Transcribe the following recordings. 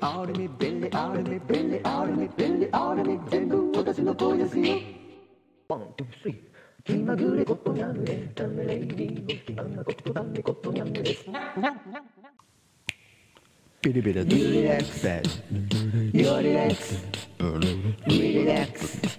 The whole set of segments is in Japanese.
アルミ便利アルミ便利アルミ便利アルミ全部私の声ですよ One, two, three 気まぐれことにゃんエンタメレイディオ気まぐれことだねことにゃんですビリビリリラックスヨリラックスリラックス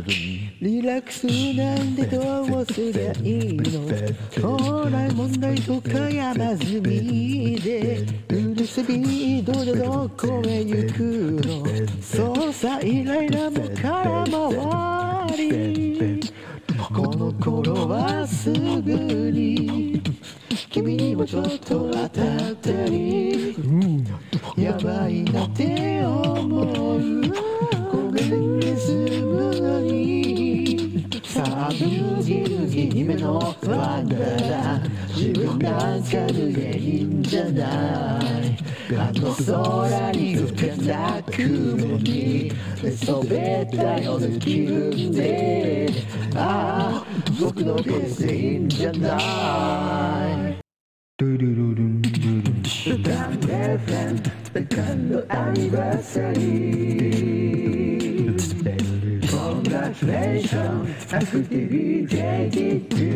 リラックスなんてどうすりゃいいの将来問題とか山積みでフルスピードでどこへ行くの捜査依頼なも空回りこの頃はすぐに君にもちょっと当たったりやばいなって思うに32目のファンだな自分なんかでいいんじゃないあの空に浮かんだ雲に寝そべったような気分でああ僕のペースでいいんじゃないドゥルルルンドゥルン Bang FM セカンドアニバーサリー Congratulations アクティビティ Japan